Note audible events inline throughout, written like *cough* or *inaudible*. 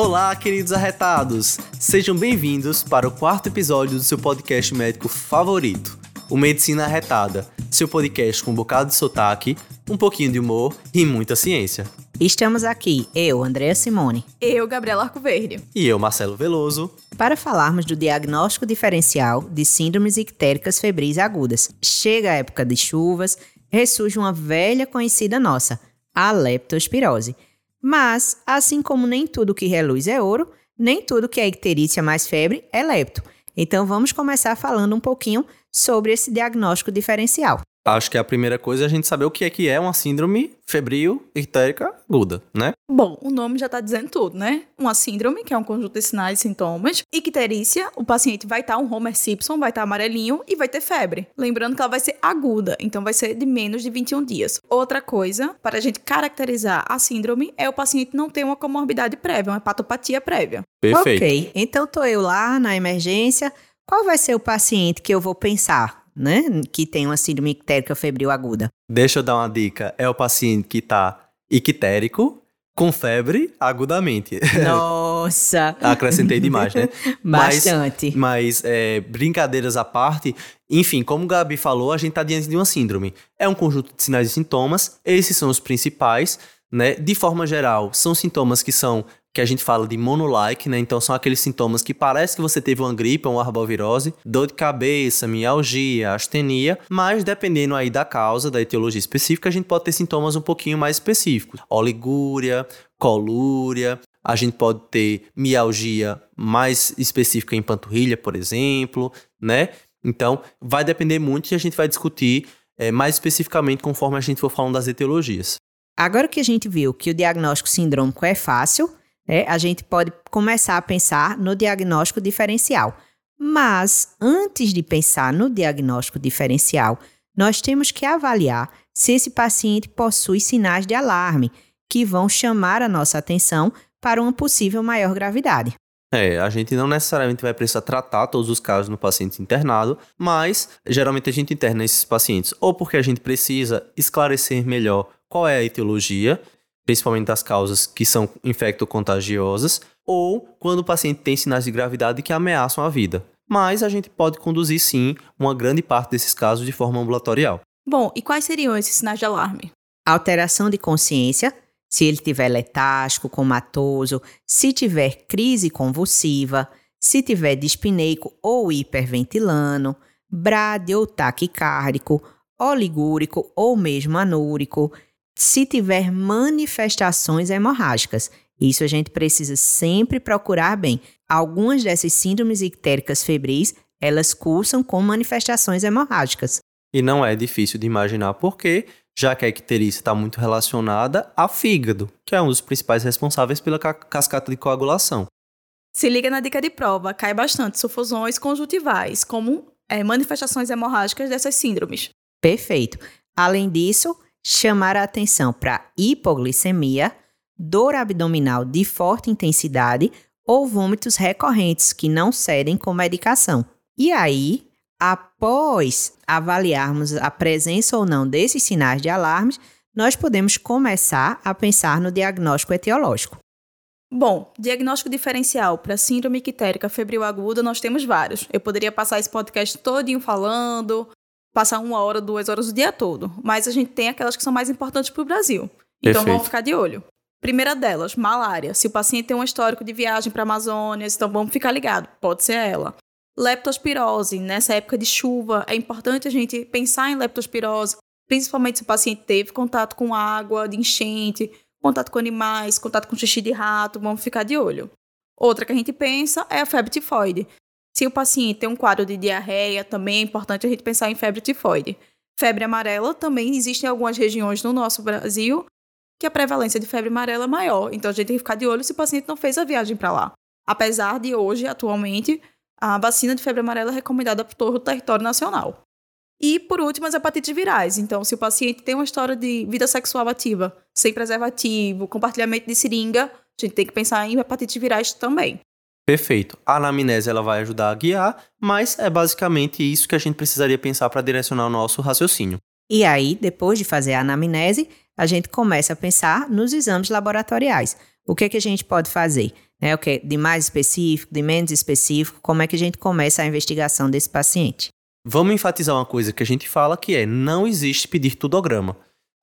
Olá, queridos arretados! Sejam bem-vindos para o quarto episódio do seu podcast médico favorito, o Medicina Arretada, seu podcast com um bocado de sotaque, um pouquinho de humor e muita ciência. Estamos aqui, eu, Andréa Simone, Eu, Gabriela Arcoverde. E eu, Marcelo Veloso. para falarmos do diagnóstico diferencial de síndromes ictéricas febris agudas. Chega a época de chuvas, ressurge uma velha conhecida nossa, a leptospirose. Mas, assim como nem tudo que reluz é ouro, nem tudo que é icterícia mais febre é lepto. Então vamos começar falando um pouquinho sobre esse diagnóstico diferencial. Acho que a primeira coisa é a gente saber o que é que é uma síndrome febril ictérica aguda, né? Bom, o nome já tá dizendo tudo, né? Uma síndrome, que é um conjunto de sinais e sintomas. Icterícia, o paciente vai estar um Homer Simpson, vai estar amarelinho e vai ter febre. Lembrando que ela vai ser aguda, então vai ser de menos de 21 dias. Outra coisa, para a gente caracterizar a síndrome, é o paciente não ter uma comorbidade prévia, uma hepatopatia prévia. Perfeito. Ok, então tô eu lá na emergência. Qual vai ser o paciente que eu vou pensar, né? Que tem uma síndrome ictérica febril aguda? Deixa eu dar uma dica. É o paciente que tá ictérico, com febre, agudamente. *laughs* Nossa! Acrescentei demais, né? *laughs* Mas- Bastante. Mas, é, brincadeiras à parte, enfim, como o Gabi falou, a gente está diante de uma síndrome. É um conjunto de sinais e sintomas, esses são os principais, né? De forma geral, são sintomas que são, que a gente fala de monolike, né? Então são aqueles sintomas que parece que você teve uma gripe uma arbovirose, dor de cabeça, mialgia, astenia, mas dependendo aí da causa, da etiologia específica, a gente pode ter sintomas um pouquinho mais específicos. Oligúria, colúria, a gente pode ter mialgia mais específica em panturrilha, por exemplo, né? Então, vai depender muito e a gente vai discutir eh, mais especificamente conforme a gente for falando das etiologias. Agora que a gente viu que o diagnóstico sindrômico é fácil, né, a gente pode começar a pensar no diagnóstico diferencial. Mas, antes de pensar no diagnóstico diferencial, nós temos que avaliar se esse paciente possui sinais de alarme que vão chamar a nossa atenção para uma possível maior gravidade. É, a gente não necessariamente vai precisar tratar todos os casos no paciente internado, mas geralmente a gente interna esses pacientes ou porque a gente precisa esclarecer melhor qual é a etiologia, principalmente das causas que são infectocontagiosas, ou quando o paciente tem sinais de gravidade que ameaçam a vida. Mas a gente pode conduzir sim uma grande parte desses casos de forma ambulatorial. Bom, e quais seriam esses sinais de alarme? alteração de consciência, se ele tiver letárgico, comatoso, se tiver crise convulsiva, se tiver dispneico ou hiperventilando, brade ou taquicárdico, oligúrico ou mesmo anúrico, se tiver manifestações hemorrágicas. Isso a gente precisa sempre procurar bem. Algumas dessas síndromes ictéricas febris, elas cursam com manifestações hemorrágicas. E não é difícil de imaginar por quê, já que a icterícia está muito relacionada ao fígado, que é um dos principais responsáveis pela ca- cascata de coagulação. Se liga na dica de prova, cai bastante sufusões conjuntivais, como é, manifestações hemorrágicas dessas síndromes. Perfeito. Além disso, chamar a atenção para hipoglicemia, dor abdominal de forte intensidade ou vômitos recorrentes que não cedem com medicação. E aí, após avaliarmos a presença ou não desses sinais de alarmes, nós podemos começar a pensar no diagnóstico etiológico. Bom, diagnóstico diferencial para síndrome ictérica febril aguda nós temos vários. Eu poderia passar esse podcast todinho falando, passar uma hora, duas horas o dia todo, mas a gente tem aquelas que são mais importantes para o Brasil. Então Perfeito. vamos ficar de olho. Primeira delas, malária. Se o paciente tem um histórico de viagem para a Amazônia, então vamos ficar ligado, pode ser ela. Leptospirose, nessa época de chuva, é importante a gente pensar em leptospirose, principalmente se o paciente teve contato com água, de enchente, contato com animais, contato com xixi de rato, vamos ficar de olho. Outra que a gente pensa é a febre tifoide. Se o paciente tem um quadro de diarreia, também é importante a gente pensar em febre tifoide. Febre amarela também existe em algumas regiões no nosso Brasil que a prevalência de febre amarela é maior. Então a gente tem que ficar de olho se o paciente não fez a viagem para lá. Apesar de hoje, atualmente, a vacina de febre amarela é recomendada por todo o território nacional. E, por último, as hepatites virais. Então, se o paciente tem uma história de vida sexual ativa, sem preservativo, compartilhamento de seringa, a gente tem que pensar em hepatites virais também. Perfeito. A anamnese ela vai ajudar a guiar, mas é basicamente isso que a gente precisaria pensar para direcionar o nosso raciocínio. E aí, depois de fazer a anamnese, a gente começa a pensar nos exames laboratoriais. O que, é que a gente pode fazer? Né? O que de mais específico, de menos específico, como é que a gente começa a investigação desse paciente? Vamos enfatizar uma coisa que a gente fala que é: não existe pedir tudograma.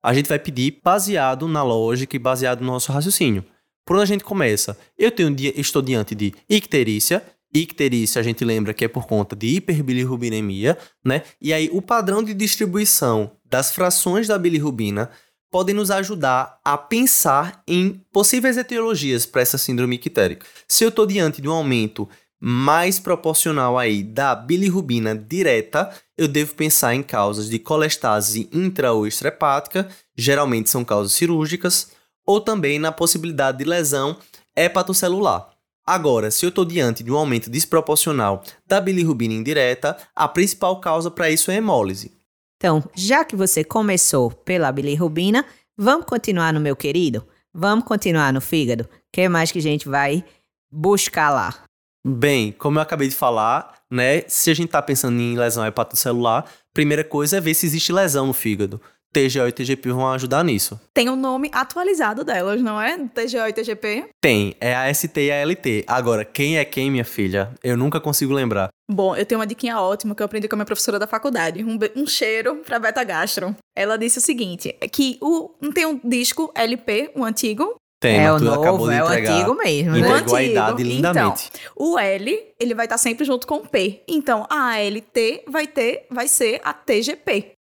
A gente vai pedir baseado na lógica e baseado no nosso raciocínio. Por onde a gente começa? Eu tenho, estou diante de icterícia. Icterícia a gente lembra que é por conta de hiperbilirrubinemia, né? E aí o padrão de distribuição das frações da bilirrubina podem nos ajudar a pensar em possíveis etiologias para essa síndrome ictérica. Se eu estou diante de um aumento mais proporcional aí da bilirrubina direta, eu devo pensar em causas de colestase intra ou extrahepática, geralmente são causas cirúrgicas, ou também na possibilidade de lesão hepatocelular. Agora, se eu estou diante de um aumento desproporcional da bilirrubina indireta, a principal causa para isso é hemólise. Então, já que você começou pela bilirrubina, vamos continuar no meu querido? Vamos continuar no fígado? O que mais que a gente vai buscar lá? Bem, como eu acabei de falar, né? Se a gente está pensando em lesão hepatocelular, primeira coisa é ver se existe lesão no fígado. TGO e TGP vão ajudar nisso. Tem o um nome atualizado delas, não é? TGO e TGP? Tem, é a ST e a LT. Agora, quem é quem, minha filha? Eu nunca consigo lembrar. Bom, eu tenho uma diquinha ótima que eu aprendi com a minha professora da faculdade. Um, um cheiro pra Beta Gastro. Ela disse o seguinte, que o, não tem um disco LP, um antigo, tem, é o novo, acabou de é o antigo mesmo, né? Entregou antigo. a idade lindamente. Então, o L, ele vai estar sempre junto com o P. Então, a ALT vai ter, vai ser a TGP.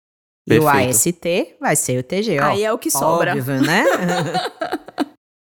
E o. AST vai ser o TG, ó. Aí é o que sobra. Óbvio, né? *laughs*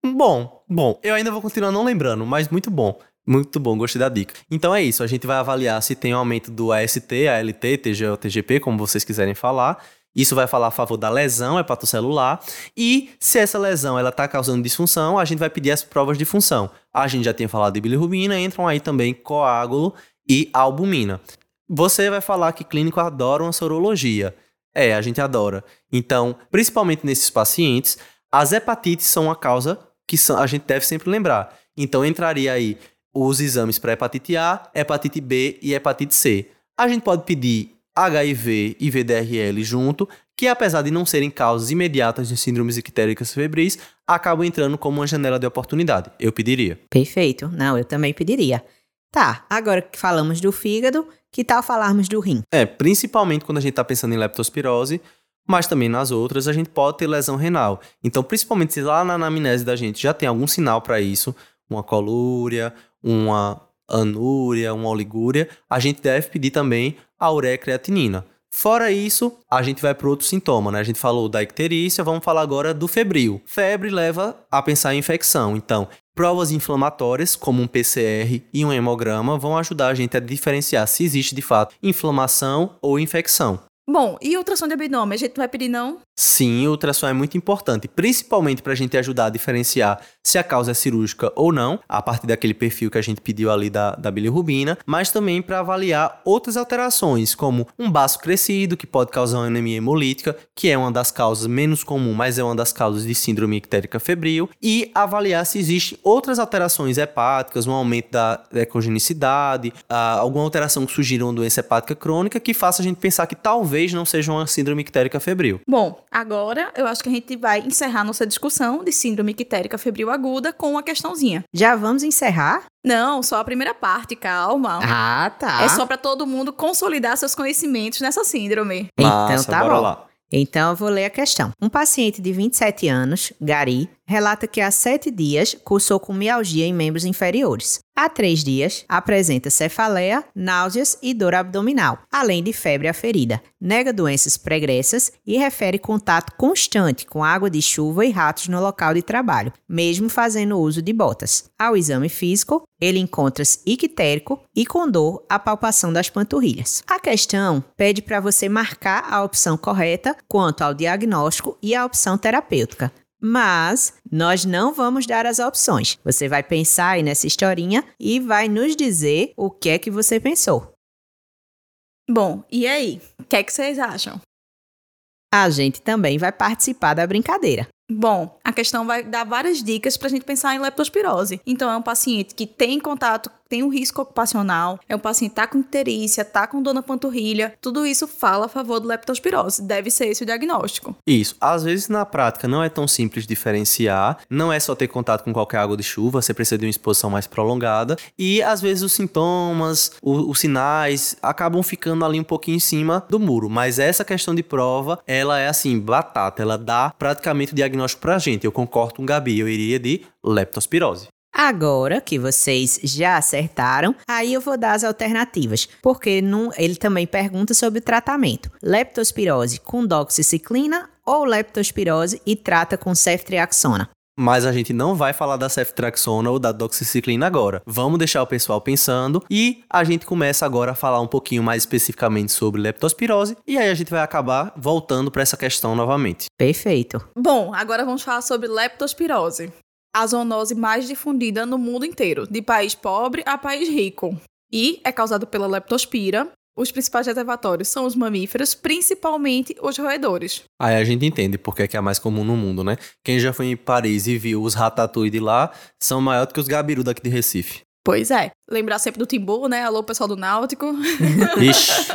Bom, bom, eu ainda vou continuar não lembrando, mas muito bom. Muito bom, gostei da dica. Então é isso, a gente vai avaliar se tem um aumento do AST, ALT, TGO, TGP, como vocês quiserem falar. Isso vai falar a favor da lesão hepatocelular. E se essa lesão ela está causando disfunção, a gente vai pedir as provas de função. A gente já tinha falado de bilirrubina, entram aí também coágulo e albumina. Você vai falar que clínico adora uma sorologia. É, a gente adora. Então, principalmente nesses pacientes, as hepatites são uma causa que a gente deve sempre lembrar. Então, entraria aí os exames para hepatite A, hepatite B e hepatite C. A gente pode pedir HIV e VDRL junto, que apesar de não serem causas imediatas de síndromes ictéricas febris, acabam entrando como uma janela de oportunidade. Eu pediria. Perfeito. Não, eu também pediria. Tá, agora que falamos do fígado, que tal falarmos do rim? É, principalmente quando a gente está pensando em leptospirose, mas também nas outras a gente pode ter lesão renal. Então, principalmente se lá na anamnese da gente já tem algum sinal para isso, uma colúria, uma anúria, uma oligúria, a gente deve pedir também a ureacreatinina. Fora isso, a gente vai para outro sintoma, né? A gente falou da icterícia, vamos falar agora do febril. Febre leva a pensar em infecção, então provas inflamatórias, como um PCR e um hemograma, vão ajudar a gente a diferenciar se existe de fato inflamação ou infecção. Bom, e ultrassom de abdômen? A gente não vai pedir, não? Sim, o ultrassom é muito importante, principalmente para a gente ajudar a diferenciar se a causa é cirúrgica ou não, a partir daquele perfil que a gente pediu ali da, da bilirrubina, mas também para avaliar outras alterações, como um baço crescido, que pode causar uma anemia hemolítica, que é uma das causas menos comum, mas é uma das causas de síndrome ictérica febril, e avaliar se existem outras alterações hepáticas, um aumento da ecogenicidade, alguma alteração que sugira uma doença hepática crônica que faça a gente pensar que talvez não seja uma síndrome ictérica febril. Bom, agora eu acho que a gente vai encerrar nossa discussão de síndrome ictérica febril aguda com uma questãozinha. Já vamos encerrar? Não, só a primeira parte, calma. Ah, tá. É só para todo mundo consolidar seus conhecimentos nessa síndrome. Então Massa, tá bora bom. lá. Então eu vou ler a questão. Um paciente de 27 anos, Gari, relata que há sete dias cursou com mialgia em membros inferiores. Há três dias apresenta cefaleia, náuseas e dor abdominal, além de febre aferida. Nega doenças pregressas e refere contato constante com água de chuva e ratos no local de trabalho, mesmo fazendo uso de botas. Ao exame físico, ele encontra-se ictérico e com dor à palpação das panturrilhas. A questão pede para você marcar a opção correta quanto ao diagnóstico e a opção terapêutica. Mas nós não vamos dar as opções. Você vai pensar aí nessa historinha e vai nos dizer o que é que você pensou. Bom, e aí? O que é que vocês acham? A gente também vai participar da brincadeira. Bom, a questão vai dar várias dicas para a gente pensar em leptospirose. Então, é um paciente que tem contato, tem um risco ocupacional, é um paciente que tá com icterícia, tá com dor na panturrilha, tudo isso fala a favor do leptospirose. Deve ser esse o diagnóstico. Isso. Às vezes, na prática, não é tão simples diferenciar. Não é só ter contato com qualquer água de chuva, você precisa de uma exposição mais prolongada. E, às vezes, os sintomas, o, os sinais, acabam ficando ali um pouquinho em cima do muro. Mas essa questão de prova, ela é assim, batata. Ela dá praticamente o diagnóstico diagnóstico pra gente. Eu concordo com o Gabi, eu iria de leptospirose. Agora que vocês já acertaram, aí eu vou dar as alternativas, porque não, ele também pergunta sobre o tratamento. Leptospirose com doxiciclina ou leptospirose e trata com ceftriaxona? Mas a gente não vai falar da ceftriaxona ou da doxiciclina agora. Vamos deixar o pessoal pensando e a gente começa agora a falar um pouquinho mais especificamente sobre leptospirose e aí a gente vai acabar voltando para essa questão novamente. Perfeito. Bom, agora vamos falar sobre leptospirose. A zoonose mais difundida no mundo inteiro, de país pobre a país rico. E é causado pela leptospira, os principais reservatórios são os mamíferos, principalmente os roedores. Aí a gente entende porque é que é mais comum no mundo, né? Quem já foi em Paris e viu os ratatouille de lá são maiores do que os gabiru daqui de Recife. Pois é. Lembrar sempre do Timbu, né? Alô, pessoal do Náutico. *laughs* Ixi.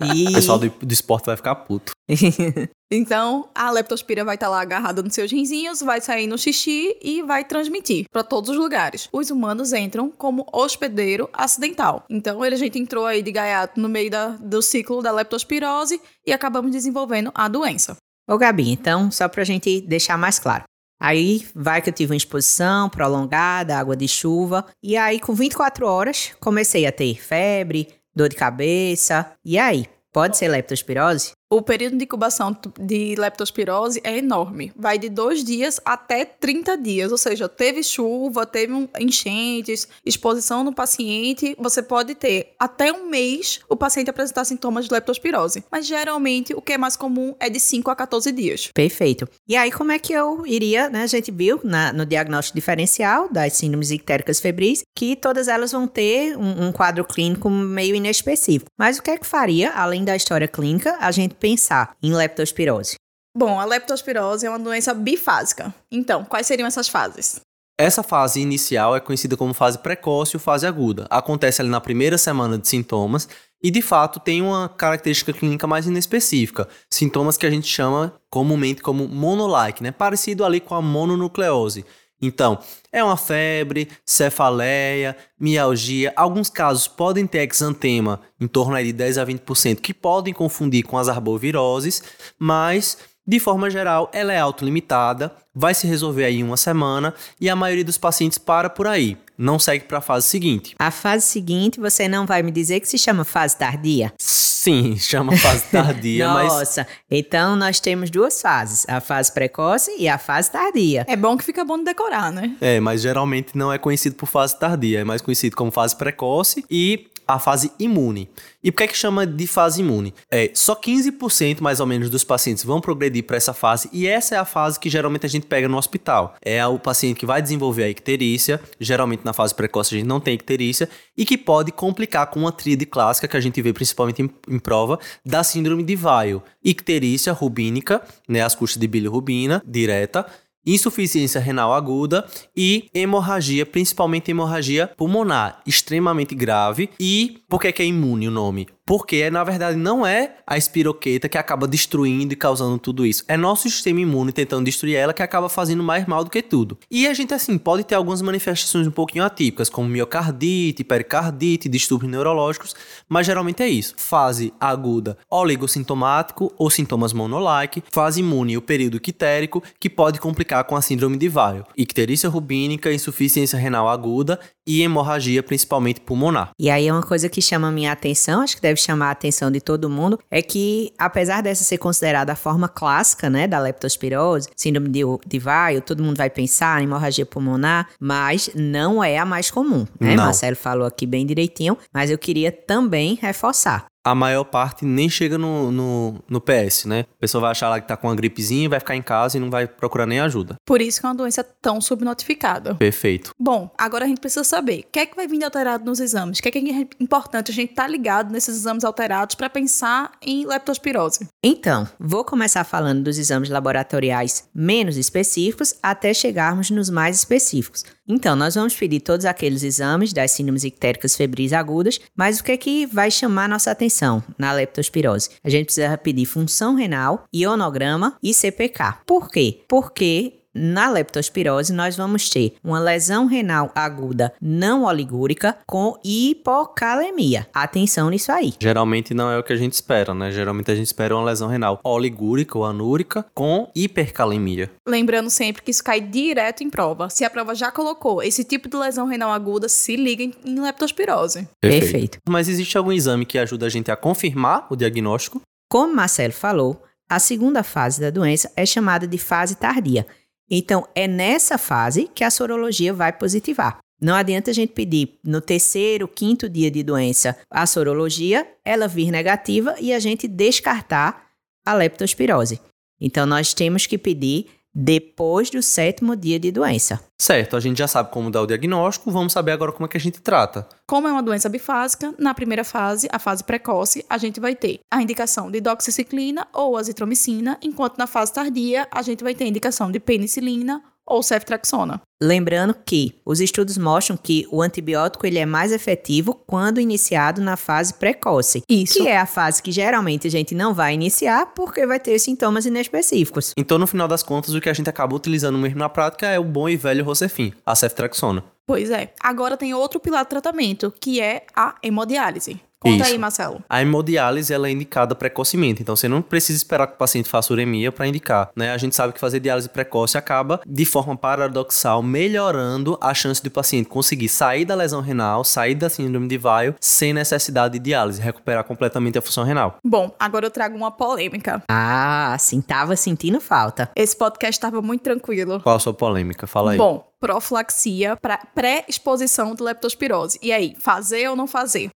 o pessoal do, do esporte vai ficar puto. *laughs* então, a leptospira vai estar tá lá agarrada nos seus rinzinhos, vai sair no xixi e vai transmitir para todos os lugares. Os humanos entram como hospedeiro acidental. Então, a gente entrou aí de gaiato no meio da, do ciclo da leptospirose e acabamos desenvolvendo a doença. Ô Gabi, então, só para a gente deixar mais claro. Aí vai que eu tive uma exposição prolongada, água de chuva, e aí com 24 horas comecei a ter febre, dor de cabeça. E aí, pode ser leptospirose? O período de incubação de leptospirose é enorme. Vai de dois dias até 30 dias. Ou seja, teve chuva, teve enchentes, exposição no paciente. Você pode ter até um mês o paciente apresentar sintomas de leptospirose. Mas geralmente o que é mais comum é de 5 a 14 dias. Perfeito. E aí, como é que eu iria, né? A gente viu na, no diagnóstico diferencial das síndromes ictéricas febris que todas elas vão ter um, um quadro clínico meio inespecífico. Mas o que é que faria, além da história clínica, a gente pensar em leptospirose? Bom, a leptospirose é uma doença bifásica. Então, quais seriam essas fases? Essa fase inicial é conhecida como fase precoce ou fase aguda. Acontece ali na primeira semana de sintomas e, de fato, tem uma característica clínica mais inespecífica. Sintomas que a gente chama comumente como monolike, né? Parecido ali com a mononucleose. Então, é uma febre, cefaleia, mialgia. Alguns casos podem ter exantema em torno de 10 a 20%, que podem confundir com as arboviroses, mas de forma geral, ela é autolimitada, vai se resolver aí em uma semana e a maioria dos pacientes para por aí, não segue para a fase seguinte. A fase seguinte, você não vai me dizer que se chama fase tardia? Sim, *laughs* chama fase tardia, Nossa, *laughs* mas... Nossa, então nós temos duas fases, a fase precoce e a fase tardia. É bom que fica bom de decorar, né? É, mas geralmente não é conhecido por fase tardia, é mais conhecido como fase precoce e a fase imune. E por que é que chama de fase imune? É, só 15% mais ou menos dos pacientes vão progredir para essa fase e essa é a fase que geralmente a gente pega no hospital. É o paciente que vai desenvolver a icterícia, geralmente na fase precoce a gente não tem icterícia e que pode complicar com uma tríade clássica que a gente vê principalmente em, em prova da síndrome de Weil. Icterícia rubínica, né, as custas de bilirrubina direta, insuficiência renal aguda e hemorragia, principalmente hemorragia pulmonar, extremamente grave. E por que, que é imune o nome? Porque, na verdade, não é a espiroqueta que acaba destruindo e causando tudo isso. É nosso sistema imune tentando destruir ela que acaba fazendo mais mal do que tudo. E a gente, assim, pode ter algumas manifestações um pouquinho atípicas, como miocardite, pericardite, distúrbios neurológicos, mas geralmente é isso. Fase aguda, oligossintomático ou sintomas monolike. Fase imune, o período quitérico, que pode complicar com a síndrome de Weil. Icterícia rubínica, insuficiência renal aguda e hemorragia, principalmente pulmonar. E aí é uma coisa que chama a minha atenção, acho que deve chamar a atenção de todo mundo, é que apesar dessa ser considerada a forma clássica, né, da leptospirose, síndrome de, de Weil, todo mundo vai pensar em hemorragia pulmonar, mas não é a mais comum, né? Não. Marcelo falou aqui bem direitinho, mas eu queria também reforçar. A maior parte nem chega no, no, no PS, né? A pessoa vai achar lá que tá com uma gripezinha, vai ficar em casa e não vai procurar nem ajuda. Por isso que é uma doença tão subnotificada. Perfeito. Bom, agora a gente precisa saber o que é que vai vir de alterado nos exames, o que é que é importante a gente estar tá ligado nesses exames alterados para pensar em leptospirose. Então, vou começar falando dos exames laboratoriais menos específicos até chegarmos nos mais específicos. Então, nós vamos pedir todos aqueles exames das síndromes ictéricas febris agudas, mas o que é que vai chamar nossa atenção na leptospirose? A gente precisa pedir função renal, ionograma e CPK. Por quê? Porque na leptospirose, nós vamos ter uma lesão renal aguda não oligúrica com hipocalemia. Atenção nisso aí. Geralmente não é o que a gente espera, né? Geralmente a gente espera uma lesão renal oligúrica ou anúrica com hipercalemia. Lembrando sempre que isso cai direto em prova. Se a prova já colocou esse tipo de lesão renal aguda, se liga em leptospirose. Perfeito. Perfeito. Mas existe algum exame que ajuda a gente a confirmar o diagnóstico? Como Marcelo falou, a segunda fase da doença é chamada de fase tardia então, é nessa fase que a sorologia vai positivar. Não adianta a gente pedir no terceiro, quinto dia de doença a sorologia, ela vir negativa e a gente descartar a leptospirose. Então, nós temos que pedir depois do sétimo dia de doença. Certo, a gente já sabe como dar o diagnóstico, vamos saber agora como é que a gente trata. Como é uma doença bifásica, na primeira fase, a fase precoce, a gente vai ter a indicação de doxiciclina ou azitromicina, enquanto na fase tardia, a gente vai ter a indicação de penicilina ou ceftriaxona. Lembrando que os estudos mostram que o antibiótico ele é mais efetivo quando iniciado na fase precoce. Isso. Que é a fase que geralmente a gente não vai iniciar porque vai ter sintomas inespecíficos. Então, no final das contas, o que a gente acaba utilizando mesmo na prática é o bom e velho Rocefin, a ceftriaxona. Pois é. Agora tem outro pilar de tratamento, que é a hemodiálise. Conta Isso. aí, Marcelo. A hemodiálise ela é indicada precocemente, então você não precisa esperar que o paciente faça uremia para indicar. Né? A gente sabe que fazer diálise precoce acaba, de forma paradoxal, melhorando a chance do paciente conseguir sair da lesão renal, sair da síndrome de Weil, sem necessidade de diálise, recuperar completamente a função renal. Bom, agora eu trago uma polêmica. Ah, sim, tava sentindo falta. Esse podcast estava muito tranquilo. Qual a sua polêmica? Fala aí. Bom, profilaxia para pré-exposição de leptospirose. E aí, fazer ou não fazer?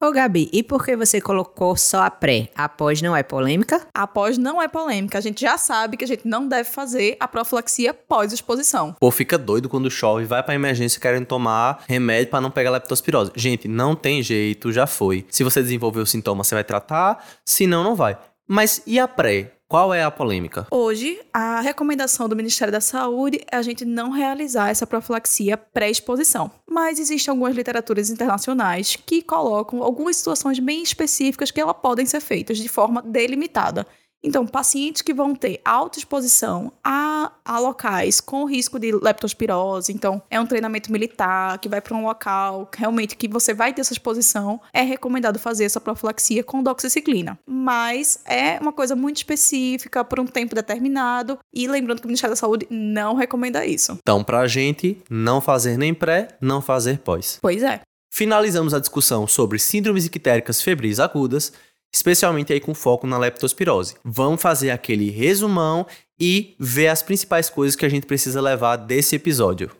Ô Gabi, e por que você colocou só a pré? Após não é polêmica? Após não é polêmica. A gente já sabe que a gente não deve fazer a profilaxia pós-exposição. Pô, fica doido quando chove, vai pra emergência querendo tomar remédio para não pegar leptospirose. Gente, não tem jeito, já foi. Se você desenvolver o sintoma, você vai tratar, se não, não vai. Mas e a pré? Qual é a polêmica? Hoje, a recomendação do Ministério da Saúde é a gente não realizar essa profilaxia pré-exposição. Mas existem algumas literaturas internacionais que colocam algumas situações bem específicas que elas podem ser feitas de forma delimitada. Então, pacientes que vão ter alta exposição a, a locais com risco de leptospirose, então é um treinamento militar que vai para um local realmente que você vai ter essa exposição, é recomendado fazer essa profilaxia com doxiciclina. Mas é uma coisa muito específica por um tempo determinado e lembrando que o Ministério da Saúde não recomenda isso. Então, para a gente, não fazer nem pré, não fazer pós. Pois é. Finalizamos a discussão sobre síndromes ictéricas febris agudas especialmente aí com foco na leptospirose. Vamos fazer aquele resumão e ver as principais coisas que a gente precisa levar desse episódio.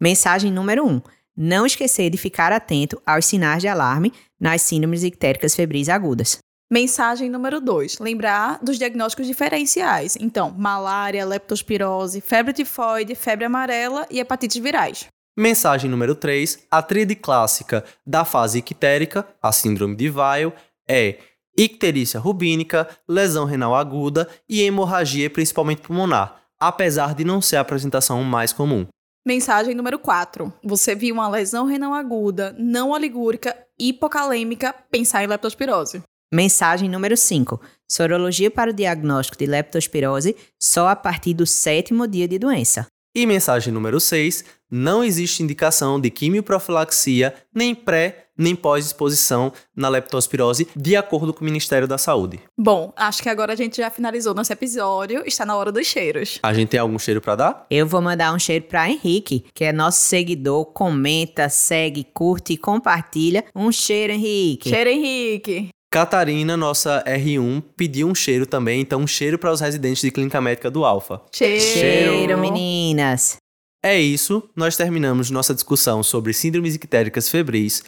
Mensagem número 1. Um, não esquecer de ficar atento aos sinais de alarme nas síndromes ictéricas febris agudas. Mensagem número 2. Lembrar dos diagnósticos diferenciais. Então, malária, leptospirose, febre tifoide, febre amarela e hepatites virais. Mensagem número 3. A tríade clássica da fase ictérica, a síndrome de Weil, é icterícia rubínica, lesão renal aguda e hemorragia principalmente pulmonar, apesar de não ser a apresentação mais comum. Mensagem número 4. Você viu uma lesão renal aguda, não oligúrica, hipocalêmica, pensar em leptospirose. Mensagem número 5. Sorologia para o diagnóstico de leptospirose só a partir do sétimo dia de doença. E mensagem número 6. Não existe indicação de quimioprofilaxia nem pré nem pós-exposição na leptospirose, de acordo com o Ministério da Saúde. Bom, acho que agora a gente já finalizou nosso episódio, está na hora dos cheiros. A gente tem algum cheiro para dar? Eu vou mandar um cheiro para Henrique, que é nosso seguidor, comenta, segue, curte e compartilha. Um cheiro, Henrique. Cheiro, Henrique. Catarina, nossa R1, pediu um cheiro também, então um cheiro para os residentes de clínica médica do Alfa. Cheiro. cheiro, meninas. É isso, nós terminamos nossa discussão sobre síndromes ictéricas febris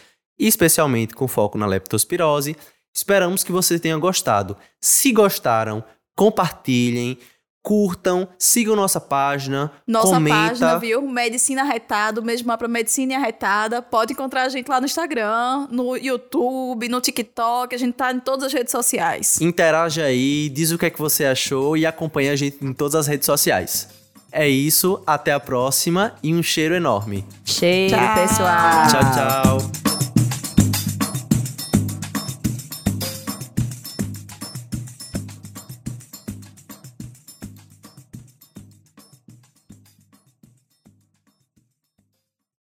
especialmente com foco na leptospirose. Esperamos que vocês tenham gostado. Se gostaram, compartilhem, curtam, sigam nossa página, Nossa comenta. página, viu? Medicina Arretada, o mesmo mapa Medicina Arretada. Pode encontrar a gente lá no Instagram, no YouTube, no TikTok. A gente tá em todas as redes sociais. Interage aí, diz o que é que você achou e acompanha a gente em todas as redes sociais. É isso, até a próxima e um cheiro enorme. Cheiro, Tchau. pessoal. Tchau, tchau.